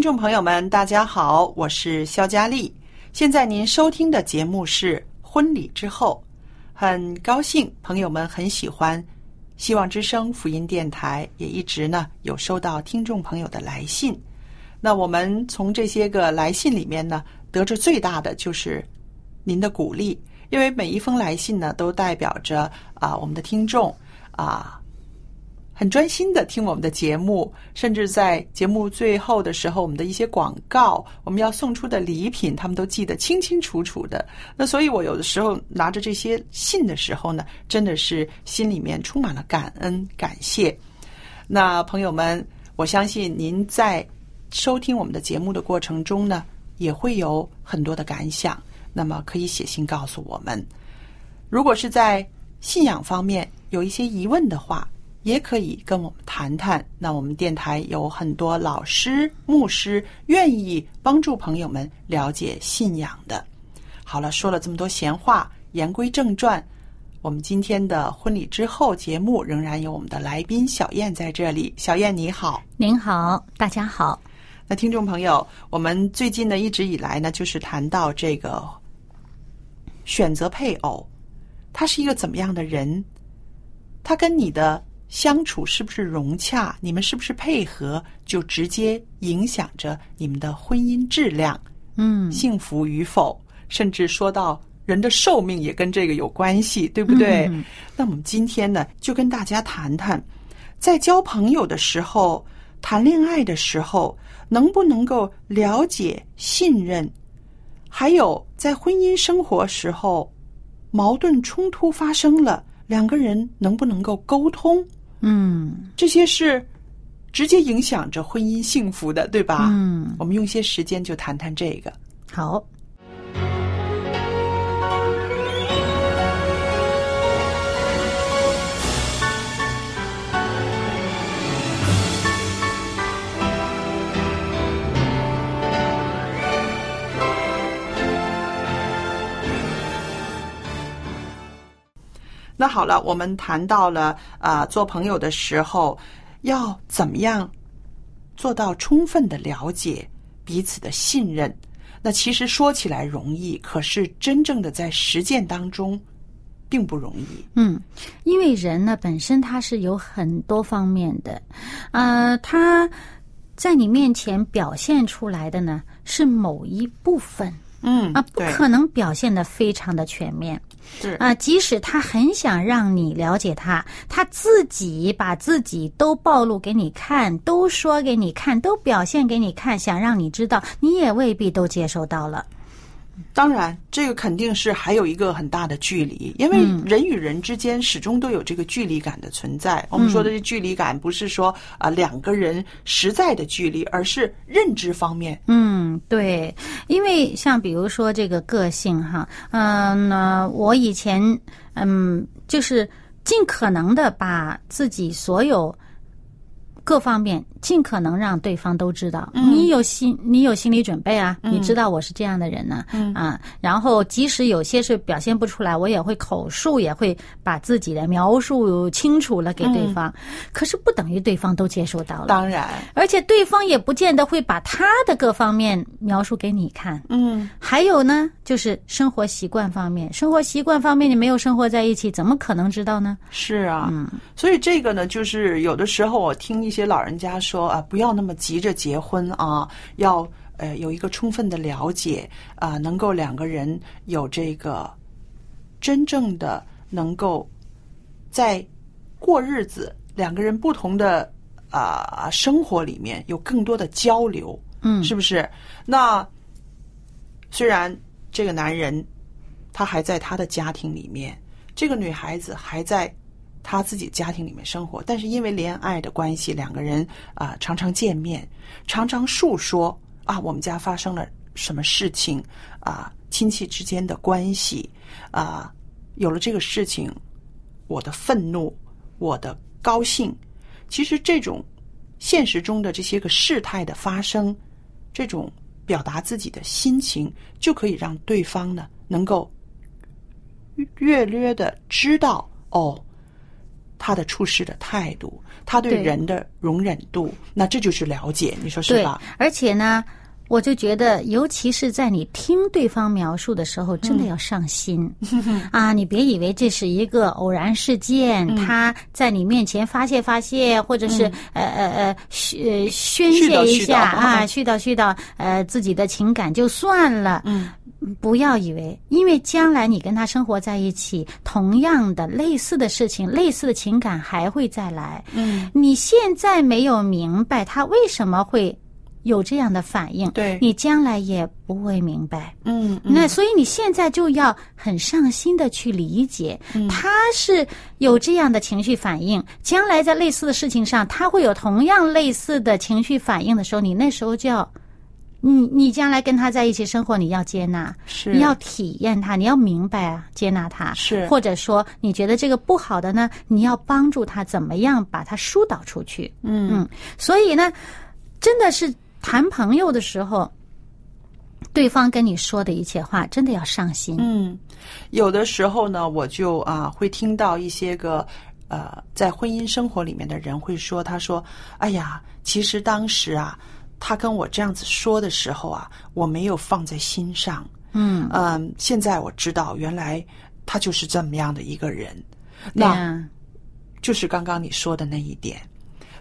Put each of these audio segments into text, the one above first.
听众朋友们，大家好，我是肖佳丽。现在您收听的节目是《婚礼之后》，很高兴朋友们很喜欢《希望之声》福音电台，也一直呢有收到听众朋友的来信。那我们从这些个来信里面呢，得着最大的就是您的鼓励，因为每一封来信呢，都代表着啊我们的听众啊。很专心的听我们的节目，甚至在节目最后的时候，我们的一些广告，我们要送出的礼品，他们都记得清清楚楚的。那所以，我有的时候拿着这些信的时候呢，真的是心里面充满了感恩感谢。那朋友们，我相信您在收听我们的节目的过程中呢，也会有很多的感想。那么可以写信告诉我们。如果是在信仰方面有一些疑问的话。也可以跟我们谈谈。那我们电台有很多老师、牧师愿意帮助朋友们了解信仰的。好了，说了这么多闲话，言归正传。我们今天的婚礼之后节目仍然有我们的来宾小燕在这里。小燕你好，您好，大家好。那听众朋友，我们最近呢一直以来呢就是谈到这个选择配偶，他是一个怎么样的人？他跟你的。相处是不是融洽？你们是不是配合？就直接影响着你们的婚姻质量，嗯，幸福与否，甚至说到人的寿命也跟这个有关系，对不对？那我们今天呢，就跟大家谈谈，在交朋友的时候、谈恋爱的时候，能不能够了解、信任？还有在婚姻生活时候，矛盾冲突发生了，两个人能不能够沟通？嗯，这些是直接影响着婚姻幸福的，对吧？嗯，我们用些时间就谈谈这个。好。那好了，我们谈到了啊，做朋友的时候要怎么样做到充分的了解彼此的信任？那其实说起来容易，可是真正的在实践当中并不容易。嗯，因为人呢本身他是有很多方面的，呃，他在你面前表现出来的呢是某一部分，嗯啊，不可能表现的非常的全面。是啊，即使他很想让你了解他，他自己把自己都暴露给你看，都说给你看，都表现给你看，想让你知道，你也未必都接受到了。当然，这个肯定是还有一个很大的距离，因为人与人之间始终都有这个距离感的存在。我们说的这距离感，不是说啊两个人实在的距离，而是认知方面。嗯，对，因为像比如说这个个性哈，嗯，那我以前嗯，就是尽可能的把自己所有。各方面尽可能让对方都知道，你有心，你有心理准备啊，你知道我是这样的人呢，啊，然后即使有些是表现不出来，我也会口述，也会把自己的描述清楚了给对方，可是不等于对方都接受到了，当然，而且对方也不见得会把他的各方面描述给你看，嗯，还有呢，就是生活习惯方面，生活习惯方面你没有生活在一起，怎么可能知道呢？是啊，嗯。所以这个呢，就是有的时候我听一些。老人家说啊，不要那么急着结婚啊，要呃有一个充分的了解啊，能够两个人有这个真正的能够在过日子，两个人不同的啊生活里面有更多的交流，嗯，是不是？那虽然这个男人他还在他的家庭里面，这个女孩子还在。他自己家庭里面生活，但是因为恋爱的关系，两个人啊常常见面，常常诉说啊我们家发生了什么事情啊亲戚之间的关系啊有了这个事情，我的愤怒，我的高兴，其实这种现实中的这些个事态的发生，这种表达自己的心情，就可以让对方呢能够略略的知道哦。他的处事的态度，他对人的容忍度，那这就是了解，你说是吧？而且呢，我就觉得，尤其是在你听对方描述的时候，真的要上心 啊！你别以为这是一个偶然事件，他在你面前发泄发泄，或者是呃呃呃宣宣泄一下啊，絮叨絮叨呃自己的情感就算了。嗯。不要以为，因为将来你跟他生活在一起，同样的类似的事情、类似的情感还会再来。嗯，你现在没有明白他为什么会有这样的反应，对，你将来也不会明白。嗯，那所以你现在就要很上心的去理解，他是有这样的情绪反应，将来在类似的事情上，他会有同样类似的情绪反应的时候，你那时候就要。你你将来跟他在一起生活，你要接纳，是。你要体验他，你要明白啊，接纳他，是。或者说你觉得这个不好的呢，你要帮助他怎么样把他疏导出去，嗯。嗯，所以呢，真的是谈朋友的时候，对方跟你说的一切话，真的要上心，嗯，有的时候呢，我就啊会听到一些个呃在婚姻生活里面的人会说，他说，哎呀，其实当时啊。他跟我这样子说的时候啊，我没有放在心上。嗯嗯，现在我知道，原来他就是这么样的一个人。那就是刚刚你说的那一点，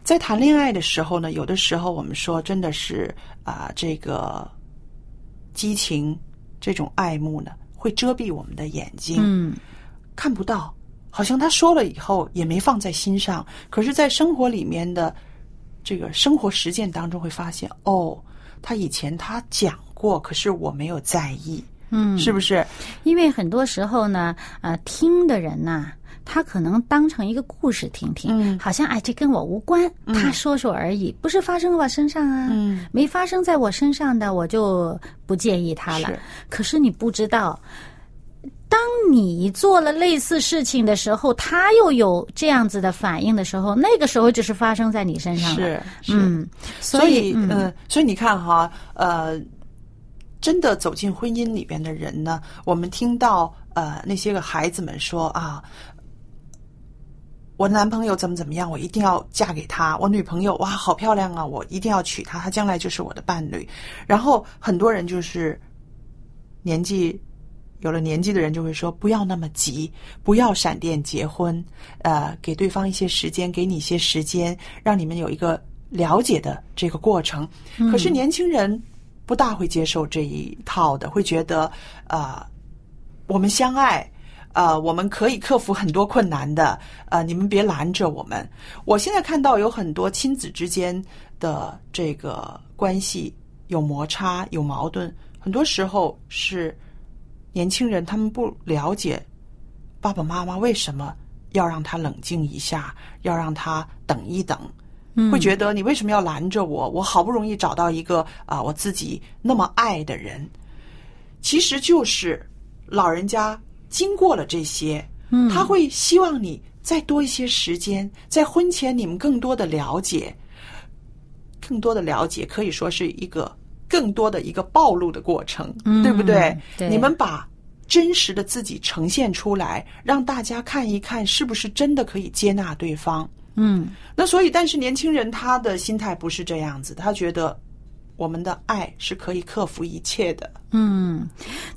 在谈恋爱的时候呢，有的时候我们说真的是啊，这个激情、这种爱慕呢，会遮蔽我们的眼睛，嗯，看不到。好像他说了以后也没放在心上，可是，在生活里面的。这个生活实践当中会发现，哦，他以前他讲过，可是我没有在意，嗯，是不是？因为很多时候呢，呃，听的人呐，他可能当成一个故事听听，嗯，好像哎，这跟我无关，他说说而已，不是发生在我身上啊，嗯，没发生在我身上的，我就不介意他了。可是你不知道。当你做了类似事情的时候，他又有这样子的反应的时候，那个时候就是发生在你身上了。是，嗯，所以，嗯，所以你看哈，呃，真的走进婚姻里边的人呢，我们听到呃那些个孩子们说啊，我男朋友怎么怎么样，我一定要嫁给他；我女朋友哇，好漂亮啊，我一定要娶她，她将来就是我的伴侣。然后很多人就是年纪。有了年纪的人就会说：“不要那么急，不要闪电结婚，呃，给对方一些时间，给你一些时间，让你们有一个了解的这个过程。”可是年轻人不大会接受这一套的，会觉得啊，我们相爱，呃，我们可以克服很多困难的，呃，你们别拦着我们。我现在看到有很多亲子之间的这个关系有摩擦、有矛盾，很多时候是。年轻人他们不了解爸爸妈妈为什么要让他冷静一下，要让他等一等，会觉得你为什么要拦着我？我好不容易找到一个啊，我自己那么爱的人，其实就是老人家经过了这些，他会希望你再多一些时间，在婚前你们更多的了解，更多的了解，可以说是一个更多的一个暴露的过程，嗯对不对？对你们把真实的自己呈现出来，让大家看一看，是不是真的可以接纳对方。嗯那所以，但是年轻人他的心态不是这样子，他觉得我们的爱是可以克服一切的。嗯，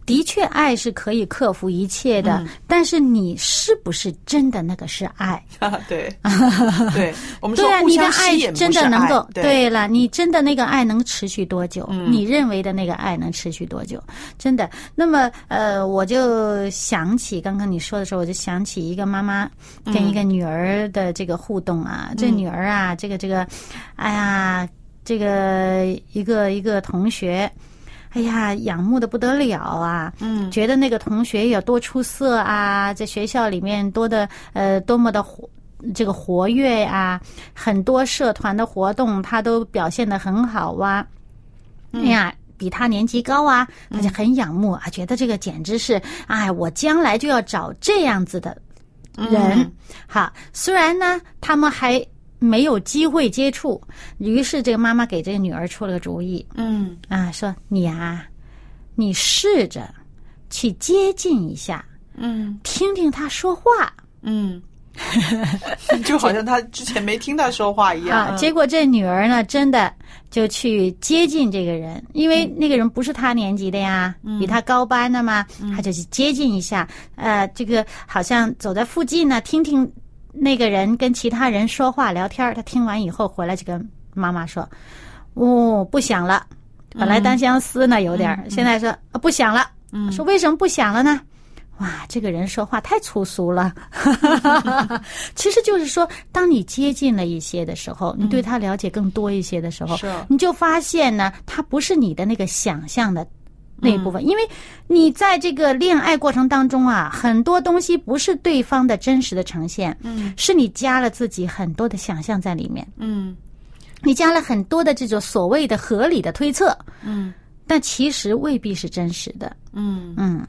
的确，爱是可以克服一切的，嗯但是你是不是真的那个是爱？对，对，我们说对啊，你的爱真的能够对了，你真的那个爱能持续多久？嗯你认为的那个爱能持续多久？真的。那么，呃，我就想起刚刚你说的时候，我就想起一个妈妈跟一个女儿的这个互动啊，这女儿啊，这个这个，哎呀，这个一个一个同学。哎呀，仰慕的不得了啊！嗯觉得那个同学有多出色啊，在学校里面多的呃多么的活这个活跃啊，很多社团的活动他都表现的很好啊。哎呀，比他年级高啊，他就很仰慕啊，觉得这个简直是哎，我将来就要找这样子的人。嗯好，虽然呢，他们还没有机会接触，于是这个妈妈给这个女儿出了个主意，嗯啊，说你啊，你试着去接近一下，嗯听听他说话嗯，就好像他之前没听他说话一样。啊。结果这女儿呢，真的就去接近这个人，因为嗯那个人不是他年级的呀，比他高班的嘛，嗯他就去接近一下。呃，这个好像走在附近呢，听听那个人跟其他人说话聊天。他听完以后回来就跟妈妈说：“哦，不想了。”本来单相思呢有点儿，现在说、啊不想了。说为什么不想了呢？哇，这个人说话太粗俗了。其实就是说，当你接近了一些的时候，你对他了解更多一些的时候，是你就发现呢，他不是你的那个想象的。那一部分，因为你在这个恋爱过程当中啊，很多东西不是对方的真实的呈现，嗯。是你加了自己很多的想象在里面，嗯。你加了很多的这种所谓的合理的推测，嗯。但其实未必是真实的。嗯，嗯。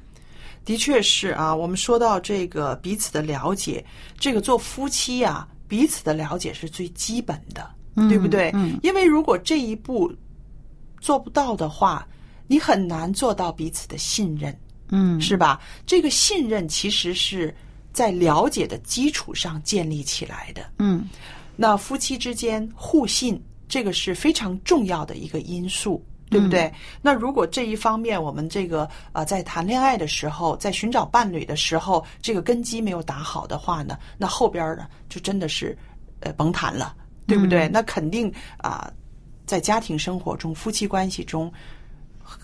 的确是啊。我们说到这个彼此的了解，这个做夫妻啊，彼此的了解是最基本的，对不对？嗯。因为如果这一步做不到的话，你很难做到彼此的信任。嗯是吧？这个信任其实是在了解的基础上建立起来的。嗯那夫妻之间互信，这个是非常重要的一个因素，对不对？那如果这一方面我们这个呃在谈恋爱的时候，在寻找伴侣的时候，这个根基没有打好的话呢，那后边呢就真的是呃甭谈了，对不对？那肯定啊、在家庭生活中、夫妻关系中，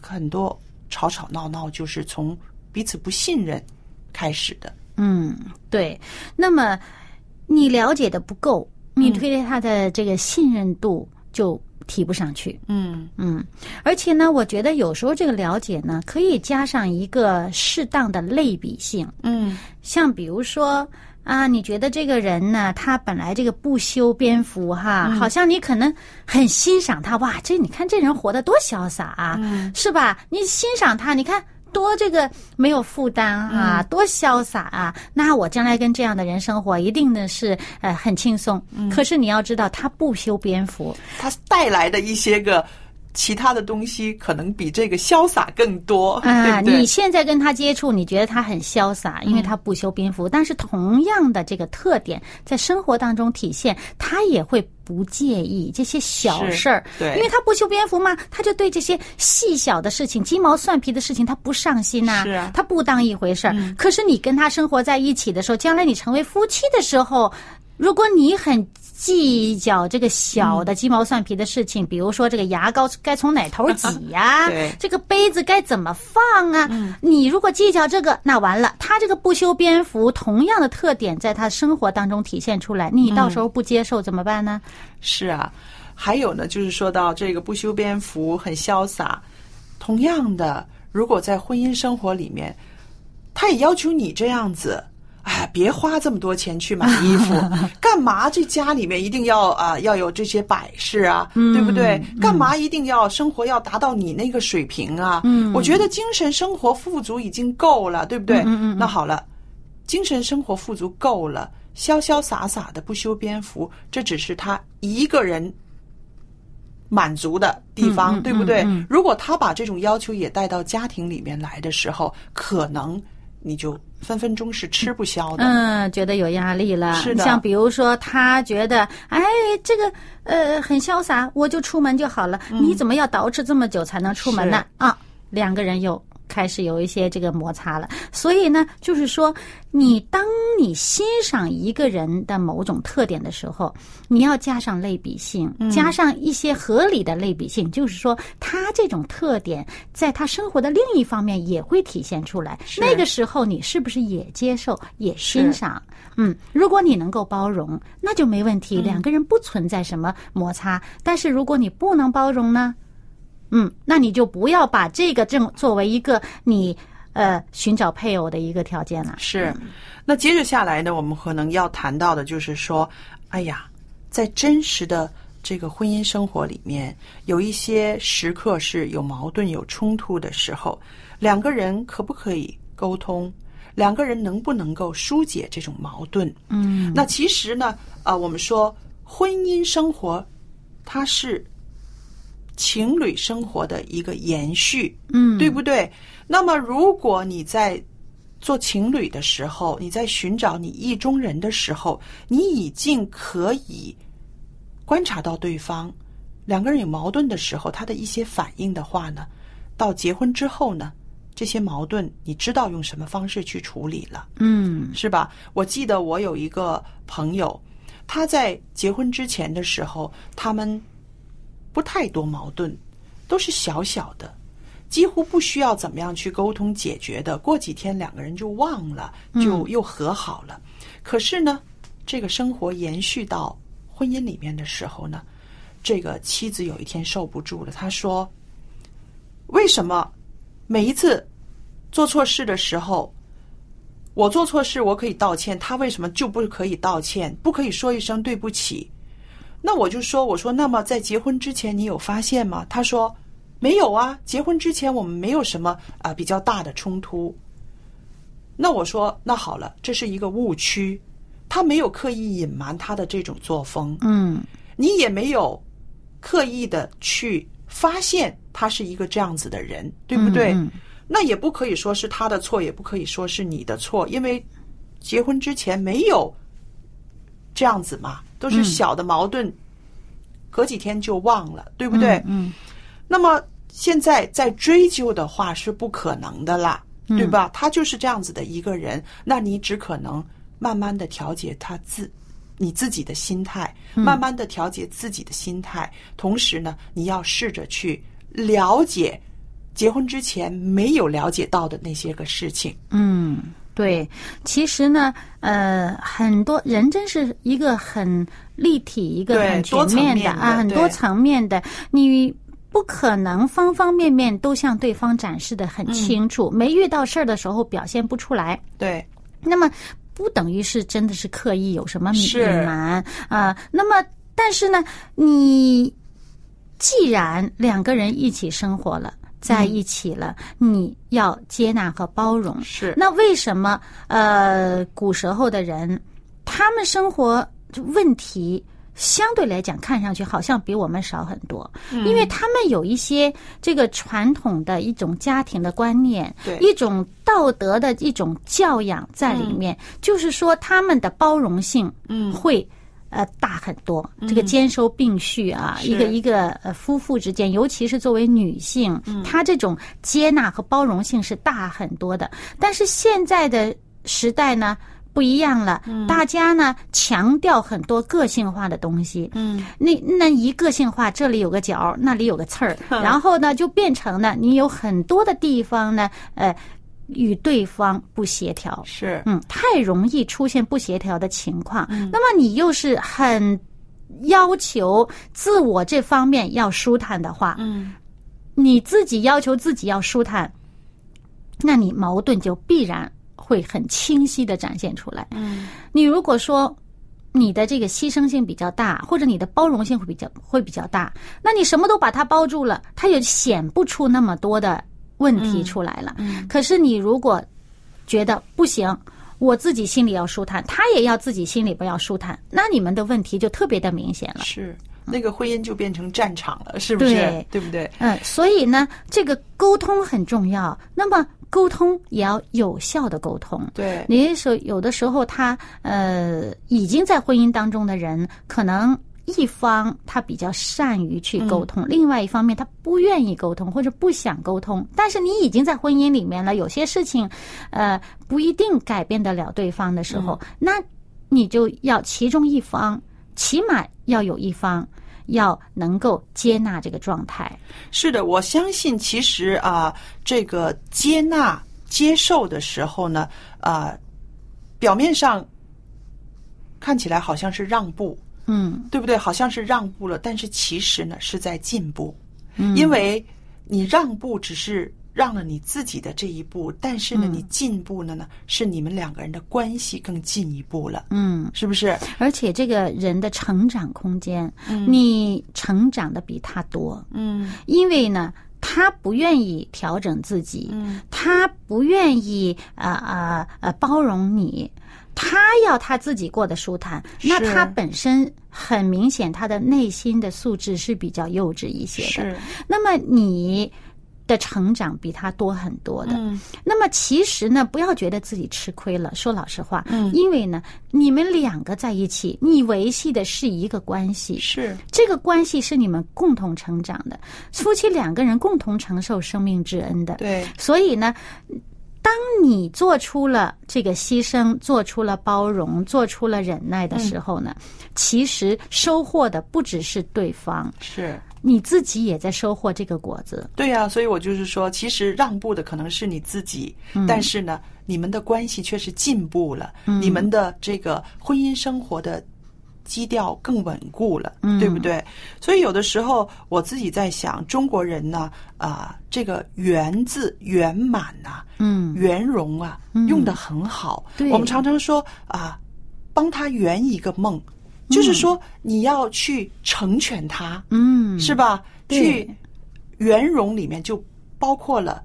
很多吵吵闹闹就是从彼此不信任开始的。嗯，对。那么你了解的不够，你对他的这个信任度就提不上去。嗯嗯，而且呢，我觉得有时候这个了解呢，可以加上一个适当的类比性，嗯像比如说。啊，你觉得这个人呢？他本来这个不修边幅哈，好像你可能很欣赏他哇，这你看这人活得多潇洒啊，嗯是吧？你欣赏他，你看多这个没有负担啊，多潇洒啊！那我将来跟这样的人生活，一定的是呃很轻松。可是你要知道，他不修边幅，他带来的一些个其他的东西，可能比这个潇洒更多，啊？你现在跟他接触，你觉得他很潇洒，因为他不修边幅。但是同样的这个特点，在生活当中体现，他也会不介意这些小事儿，对因为他不修边幅嘛，他就对这些细小的事情、鸡毛蒜皮的事情，他不上心呐、是啊他不当一回事儿。可是你跟他生活在一起的时候，将来你成为夫妻的时候，如果你很计较这个小的鸡毛蒜皮的事情，比如说这个牙膏该从哪头挤呀、对这个杯子该怎么放啊？你如果计较这个，那完了，他这个不修边幅，同样的特点在他生活当中体现出来，你到时候不接受怎么办呢？是啊，还有呢，就是说到这个不修边幅、很潇洒。同样的，如果在婚姻生活里面，他也要求你这样子。哎，别花这么多钱去买衣服，干嘛？这家里面一定要啊、要有这些摆饰啊，对不对？干嘛一定要生活要达到你那个水平啊？嗯，我觉得精神生活富足已经够了，对不对？嗯嗯那好了，精神生活富足够了，潇潇洒洒的不修边幅，这只是他一个人满足的地方，嗯嗯对不对？如果他把这种要求也带到家庭里面来的时候，可能你就分分钟是吃不消的。嗯，觉得有压力了。是的像比如说，他觉得，哎，这个呃很潇洒，我就出门就好了。你怎么要捯饬这么久才能出门呢？啊，两个人又开始有一些这个摩擦了。所以呢，就是说，你当你欣赏一个人的某种特点的时候，你要加上类比性，加上一些合理的类比性，就是说，他这种特点在他生活的另一方面也会体现出来。那个时候，你是不是也接受、也欣赏？嗯，如果你能够包容，那就没问题，两个人不存在什么摩擦。但是如果你不能包容呢？嗯，那你就不要把这个正作为一个你呃寻找配偶的一个条件了。是，那接着下来呢，我们可能要谈到的就是说，哎呀，在真实的这个婚姻生活里面，有一些时刻是有矛盾、有冲突的时候，两个人可不可以沟通？两个人能不能够疏解这种矛盾？嗯，那其实呢，啊、我们说婚姻生活，它是情侣生活的一个延续，嗯，对不对？那么，如果你在做情侣的时候，你在寻找你意中人的时候，你已经可以观察到对方两个人有矛盾的时候，他的一些反应的话呢，到结婚之后呢，这些矛盾你知道用什么方式去处理了。嗯是吧？我记得我有一个朋友，他在结婚之前的时候，他们不太多矛盾，都是小小的，几乎不需要怎么样去沟通解决的。过几天两个人就忘了，就又和好了。可是呢，这个生活延续到婚姻里面的时候呢，这个妻子有一天受不住了，她说：“为什么每一次做错事的时候？”我做错事，我可以道歉，他为什么就不可以道歉？不可以说一声对不起？那我就说，我说，那么在结婚之前，你有发现吗？他说没有啊，结婚之前我们没有什么啊、比较大的冲突。那我说，那好了，这是一个误区，他没有刻意隐瞒他的这种作风，嗯你也没有刻意的去发现他是一个这样子的人，对不对？嗯那也不可以说是他的错，也不可以说是你的错，因为结婚之前没有这样子嘛，都是小的矛盾，隔几天就忘了，对不对？嗯那么现在再追究的话是不可能的啦，嗯对吧？他就是这样子的一个人，那你只可能慢慢的调节他自你自己的心态，嗯慢慢的调节自己的心态，同时呢，你要试着去了解结婚之前没有了解到的那些个事情。嗯，对，其实呢，呃，很多人真是一个很立体、一个很全面的啊，很多层面的，你。不可能方方面面都向对方展示的很清楚，没遇到事儿的时候表现不出来，对，那么不等于是真的是刻意有什么隐瞒啊、那么，但是呢，你既然两个人一起生活了，在一起了，你要接纳和包容。是那为什么呃古时候的人，他们生活问题？相对来讲，看上去好像比我们少很多，嗯因为他们有一些这个传统的一种家庭的观念，对一种道德的一种教养在里面，就是说他们的包容性，嗯会呃大很多。这个兼收并蓄啊，是。一个一个呃夫妇之间，尤其是作为女性，她这种接纳和包容性是大很多的。但是现在的时代呢？不一样了，大家呢强调很多个性化的东西，嗯，那那一个性化，这里有个角，那里有个刺儿，然后呢就变成呢，你有很多的地方呢，呃，与对方不协调，是嗯，太容易出现不协调的情况。那么你又是很要求自我这方面要舒坦的话，嗯，你自己要求自己要舒坦，那你矛盾就必然会很清晰的展现出来。嗯，你如果说你的这个牺牲性比较大，或者你的包容性会比较会比较大，那你什么都把它包住了，它也显不出那么多的问题出来了。可是你如果觉得不行，我自己心里要舒坦，他也要自己心里不要舒坦，那你们的问题就特别的明显了。是。那个婚姻就变成战场了，是不是？对对不对？嗯，所以呢，这个沟通很重要。那么沟通也要有效的沟通。对，你说有的时候他呃已经在婚姻当中的人，可能一方他比较善于去沟通，另外一方面他不愿意沟通或者不想沟通。但是你已经在婚姻里面了，有些事情呃不一定改变得了对方的时候，那你就要其中一方，起码要有一方。要能够接纳这个状态，是的，我相信其实啊，这个接纳、接受的时候呢，啊，表面上看起来好像是让步，嗯，对不对？好像是让步了，但是其实呢是在进步，嗯。因为你让步只是让了你自己的这一步，但是呢，你进步了呢，是你们两个人的关系更进一步了，嗯，是不是？而且这个人的成长空间，你成长的比他多，嗯。因为呢。他不愿意调整自己，嗯。他不愿意啊啊啊包容你，他要他自己过得舒坦。那他本身很明显，他的内心的素质是比较幼稚一些的。是，那么你的成长比他多很多的。嗯那么其实呢，不要觉得自己吃亏了。说老实话，嗯因为呢，你们两个在一起，你维系的是一个关系，是，这个关系是你们共同成长的，夫妻两个人共同承受生命之恩的。对，所以呢，当你做出了这个牺牲，做出了包容，做出了忍耐的时候呢，其实收获的不只是对方，是。你自己也在收获这个果子。对呀、所以我就是说，其实让步的可能是你自己，但是呢，你们的关系却是进步了，你们的这个婚姻生活的基调更稳固了，对不对？所以有的时候我自己在想，中国人呢，啊、这个“圆”字圆满呐、嗯。圆融啊，用的很好。我们常常说啊，帮他圆一个梦，就是说你要去成全他，嗯，是吧？去圆融里面就包括了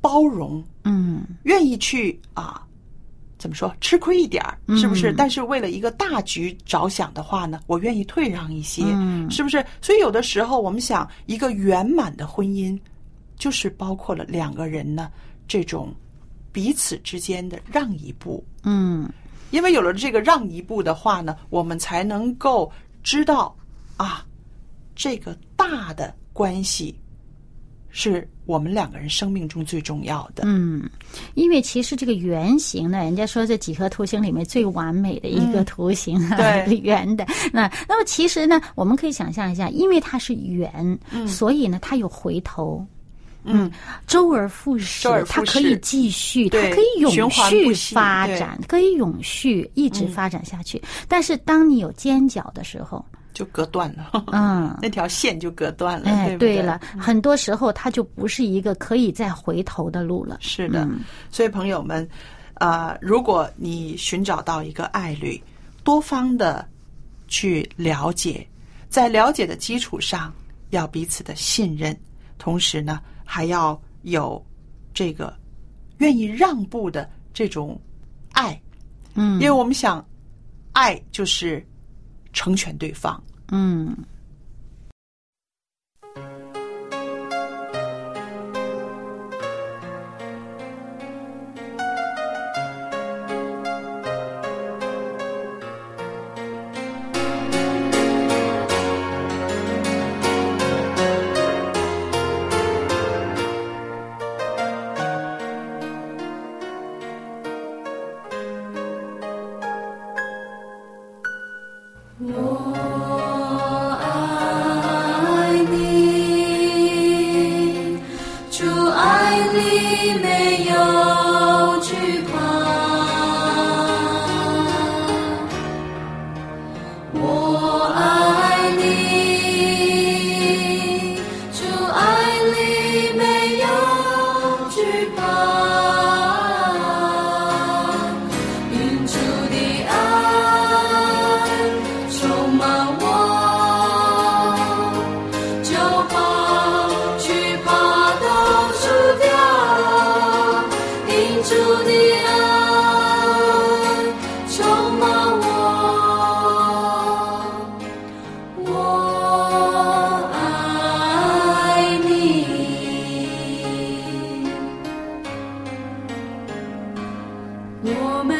包容，嗯。愿意去啊，怎么说吃亏一点儿，是不是？嗯但是为了一个大局着想的话呢，我愿意退让一些，嗯是不是？所以有的时候我们想，一个圆满的婚姻，就是包括了两个人呢这种彼此之间的让一步，嗯因为有了这个让一步的话呢，我们才能够知道啊，这个大的关系是我们两个人生命中最重要的。嗯，因为其实这个圆形呢，人家说这几何图形里面最完美的一个图形，啊 对圆的。那那么其实呢，我们可以想象一下，因为它是圆，所以呢，它有回头。嗯，周而复始它可以继续，它可以永续发展，可以永续一直发展下去。但是当你有尖角的时候，就隔断了，嗯，那条线就隔断了，哎，对了，很多时候它就不是一个可以再回头的路了。是的，嗯。所以朋友们，啊、如果你寻找到一个爱侣，多方的去了解，在了解的基础上，要彼此的信任，同时呢，还要有这个愿意让步的这种爱，嗯。因为我们想，爱就是成全对方。嗯。我我们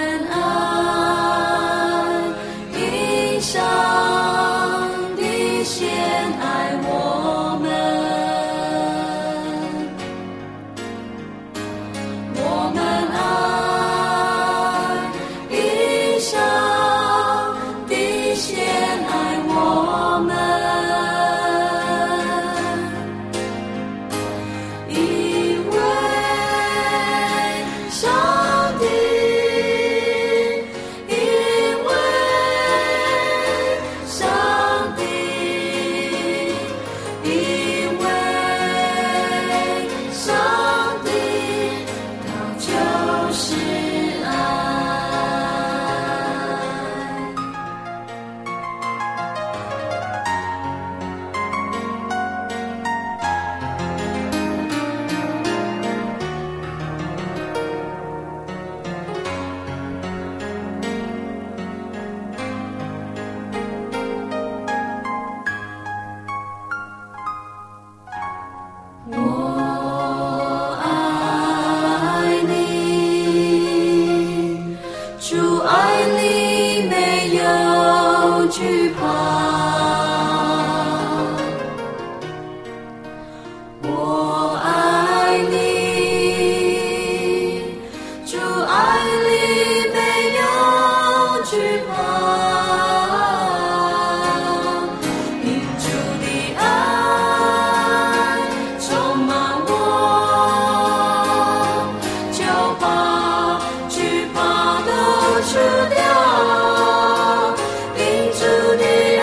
主的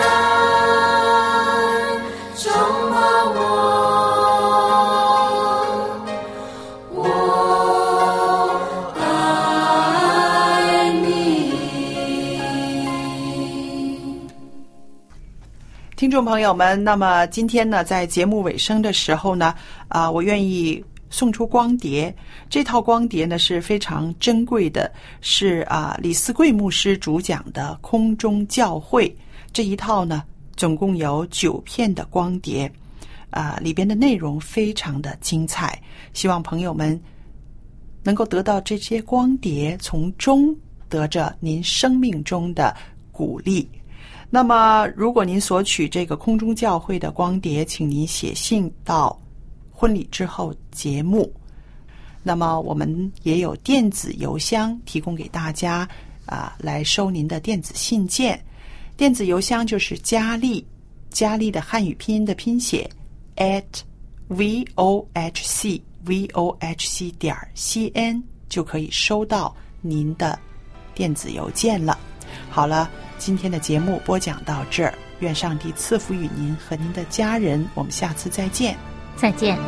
爱充满我，我爱你听众朋友们，那么今天呢，在节目尾声的时候呢，啊、我愿意送出光碟。这套光碟呢是非常珍贵的，是啊、李思贵牧师主讲的《空中教会》这一套呢，总共有九片的光碟，啊、里边的内容非常的精彩，希望朋友们能够得到这些光碟，从中得着您生命中的鼓励。那么，如果您索取这个空中教会的光碟，请您写信到婚礼之后节目。那么，我们也有电子邮箱提供给大家啊、来收您的电子信件。电子邮箱就是佳丽，佳丽的汉语拼音的拼写 at v o h c v o h c 点 c n 就可以收到您的电子邮件了。好了，今天的节目播讲到这儿，愿上帝赐福与您和您的家人，我们下次再见。再见。